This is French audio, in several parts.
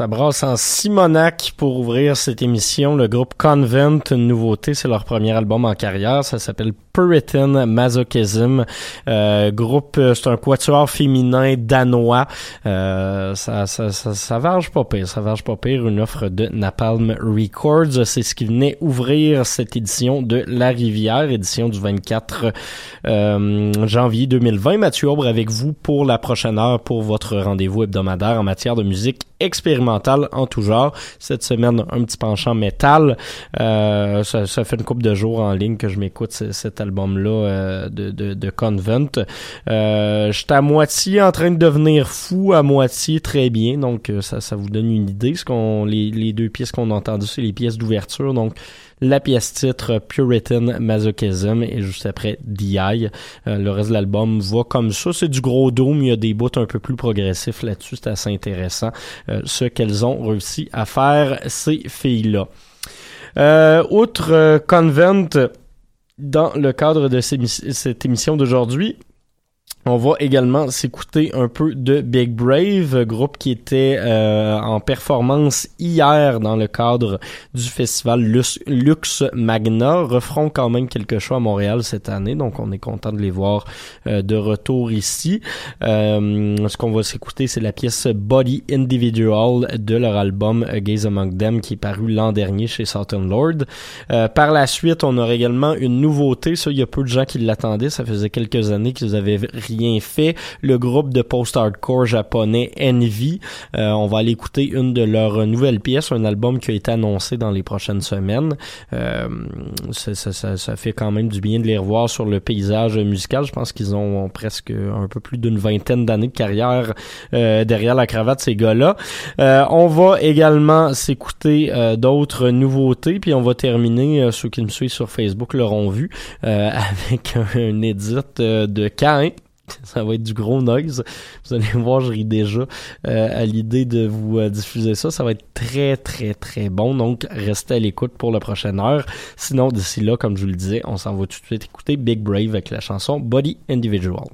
Ça brasse en Simonac pour ouvrir cette émission. Le groupe Convent, une nouveauté, c'est leur premier album en carrière. Ça s'appelle Puritan Masochism. Euh, groupe, euh, c'est un quatuor féminin danois. Euh, ça, ça, ça, ça varge pas pire. Ça varge pas pire. Une offre de Napalm Records. C'est ce qui venait ouvrir cette édition de La Rivière, édition du 24 euh, janvier 2020. Mathieu Aubre avec vous pour la prochaine heure pour votre rendez-vous hebdomadaire en matière de musique expérimentale en tout genre. Cette semaine, un petit penchant métal. Euh, ça, ça, fait une couple de jours en ligne que je m'écoute album-là euh, de, de, Convent. Euh, J'étais à moitié en train de devenir fou, à moitié très bien. Donc, euh, ça, ça vous donne une idée. Ce qu'on, les, les deux pièces qu'on a entendues, c'est les pièces d'ouverture. Donc, la pièce titre Puritan Masochism et juste après DI. Euh, le reste de l'album va comme ça. C'est du gros dôme, il y a des bouts un peu plus progressifs là-dessus, c'est assez intéressant ce qu'elles ont réussi à faire, ces filles-là. Euh, outre Convent, dans le cadre de cette émission d'aujourd'hui, on va également s'écouter un peu de Big Brave, groupe qui était euh, en performance hier dans le cadre du festival Lux, Magna. Referont quand même quelque chose à Montréal cette année, donc on est content de les voir euh, de retour ici. Euh, ce qu'on va s'écouter, c'est la pièce Body Individual de leur album Gaze Among Them qui est paru l'an dernier chez Southern Lord. Euh, par la suite, on aura également une nouveauté. Ça, il y a peu de gens qui l'attendaient. Ça faisait quelques années qu'ils avaient rien fait. Le groupe de post-hardcore japonais Envy. Euh, on va aller écouter une de leurs nouvelles pièces, un album qui a été annoncé dans les prochaines semaines. Euh, ça, ça, ça, fait quand même du bien de les revoir sur le paysage musical. Je pense qu'ils ont, presque un peu plus d'une vingtaine d'années de carrière euh, derrière la cravate, ces gars-là. Euh, on va également s'écouter euh, d'autres nouveautés, puis on va terminer, ceux qui me suivent sur Facebook l'auront vu, avec un, un édit de Cain ça va être du gros noise. Vous allez voir, je ris déjà euh, à l'idée de vous euh, diffuser ça. Ça va être très, très, très bon. Donc, restez à l'écoute pour la prochaine heure. Sinon, d'ici là, comme je vous le disais, on s'en va tout de suite écouter Big Brave avec la chanson Body Individual.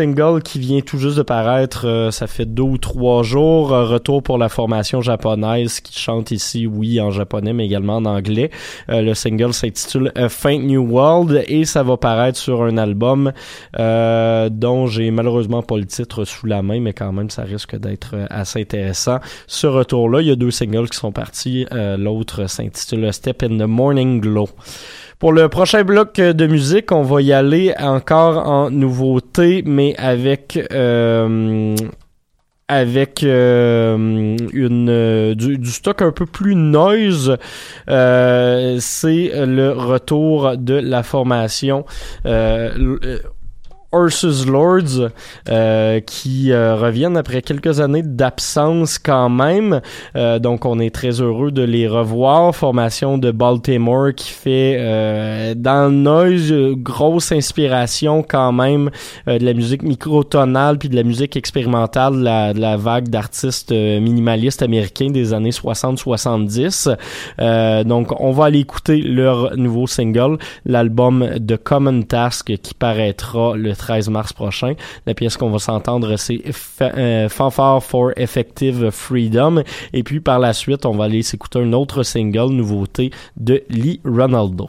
Single qui vient tout juste de paraître, euh, ça fait deux ou trois jours. Euh, retour pour la formation japonaise qui chante ici, oui, en japonais, mais également en anglais. Euh, le single s'intitule A Faint New World et ça va paraître sur un album dont j'ai malheureusement pas le titre sous la main, mais quand même ça risque d'être assez intéressant. Ce retour-là, il y a deux singles qui sont partis. L'autre s'intitule Step in the Morning Glow. Pour le prochain bloc de musique, on va y aller encore en nouveauté, mais avec euh, avec euh, une euh, du, stock un peu plus noise. Euh, C'est le retour de la formation. Ursus Lords euh, qui euh, reviennent après quelques années d'absence quand même. Euh, donc on est très heureux de les revoir. Formation de Baltimore qui fait euh, dans le noise grosse inspiration quand même euh, de la musique microtonale puis de la musique expérimentale de la, de la vague d'artistes euh, minimalistes américains des années 60-70. Euh, donc on va aller écouter leur nouveau single, l'album de Common Task qui paraîtra le 13 mars prochain. La pièce qu'on va s'entendre, c'est euh, Fanfare for Effective Freedom. Et puis par la suite, on va aller s'écouter un autre single, nouveauté de Lee Ronaldo.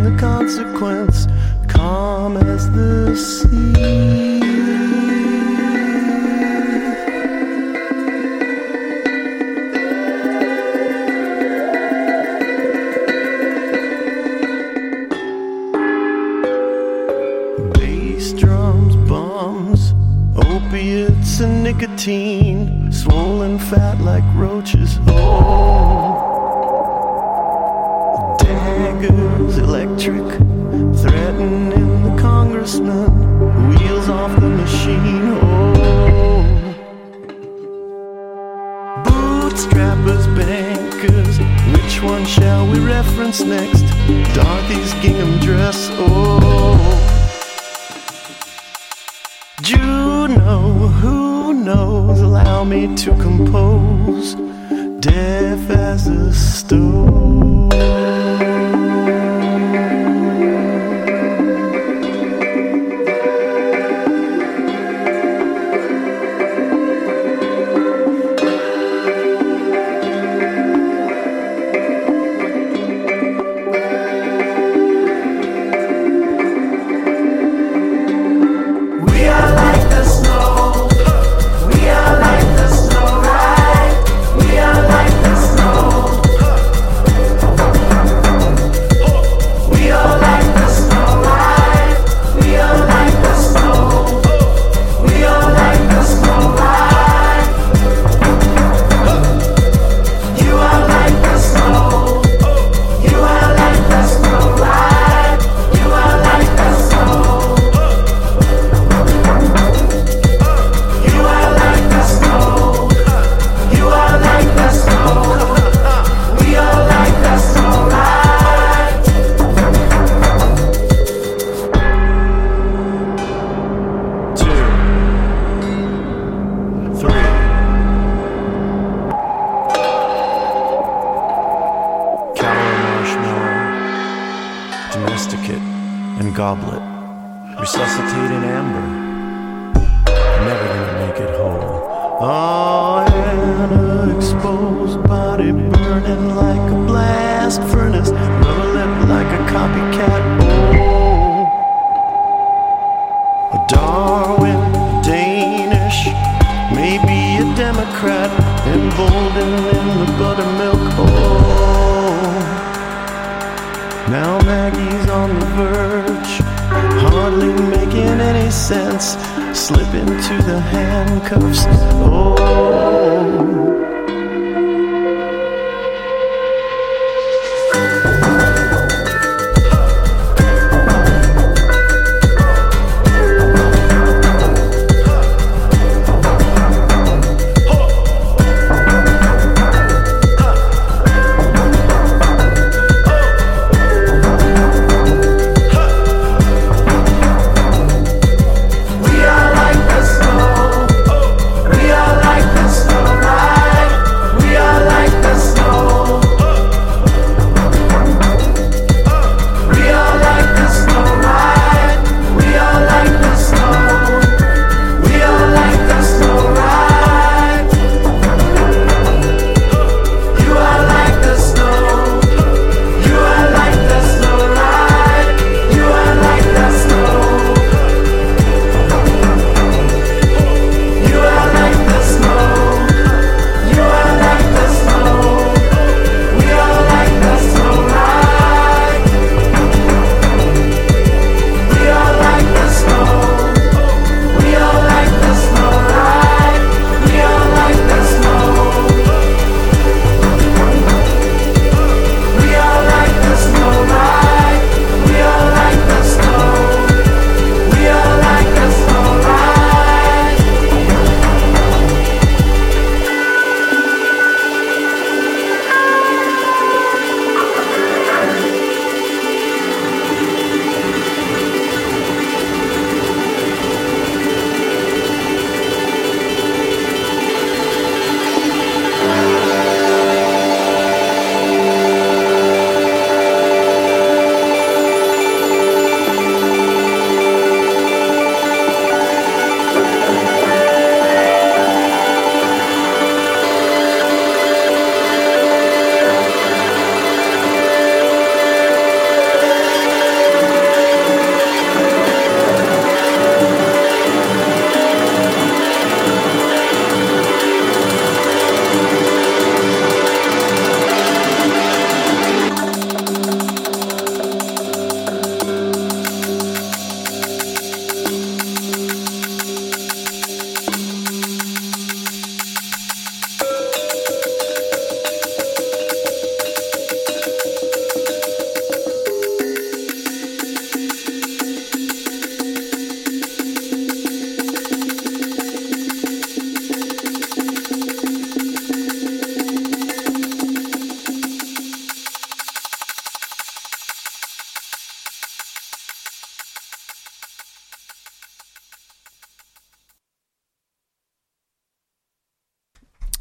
and the consequence, calm as the sea. swollen fat like roaches electric, threatening the congressman, wheels off the machine. Oh, bootstrappers, bankers, which one shall we reference next? Dorothy's gingham dress. Oh. Juno, who knows? Allow me to compose, deaf as a stone.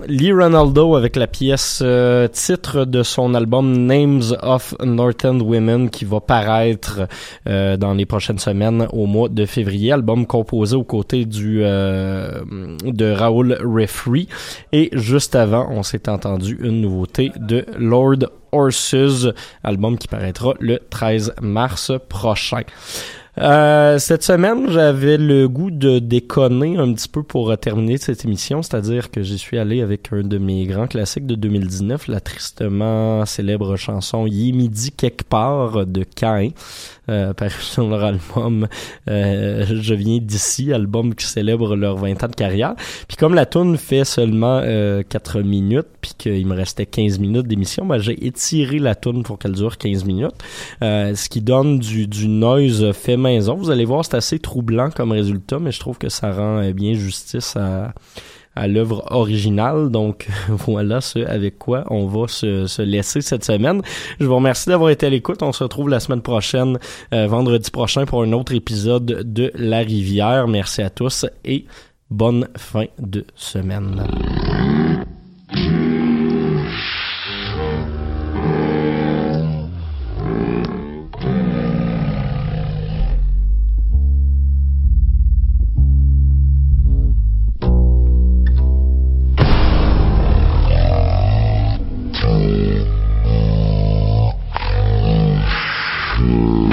Lee Ronaldo avec la pièce euh, titre de son album Names of Northern Women qui va paraître euh, dans les prochaines semaines au mois de février. Album composé aux côtés du euh, de Raoul Refree. Et juste avant, on s'est entendu une nouveauté de Lord Horses, album qui paraîtra le 13 mars prochain. Euh, cette semaine, j'avais le goût de déconner un petit peu pour euh, terminer cette émission, c'est-à-dire que j'y suis allé avec un de mes grands classiques de 2019, la tristement célèbre chanson Yé midi quelque part de Cain, euh, paru sur leur album euh, Je viens d'ici, album qui célèbre leurs 20 ans de carrière. Puis comme la tune fait seulement euh, 4 minutes, puis qu'il me restait 15 minutes d'émission, ben, j'ai étiré la tune pour qu'elle dure 15 minutes, euh, ce qui donne du, du noise fait Vous allez voir, c'est assez troublant comme résultat, mais je trouve que ça rend euh, bien justice à l'œuvre originale. Donc voilà ce avec quoi on va se, se, laisser cette semaine. Je vous remercie d'avoir été à l'écoute. On se retrouve la semaine prochaine, euh, vendredi prochain, pour un autre épisode de La Rivière. Merci à tous et bonne fin de semaine. Mm-hmm.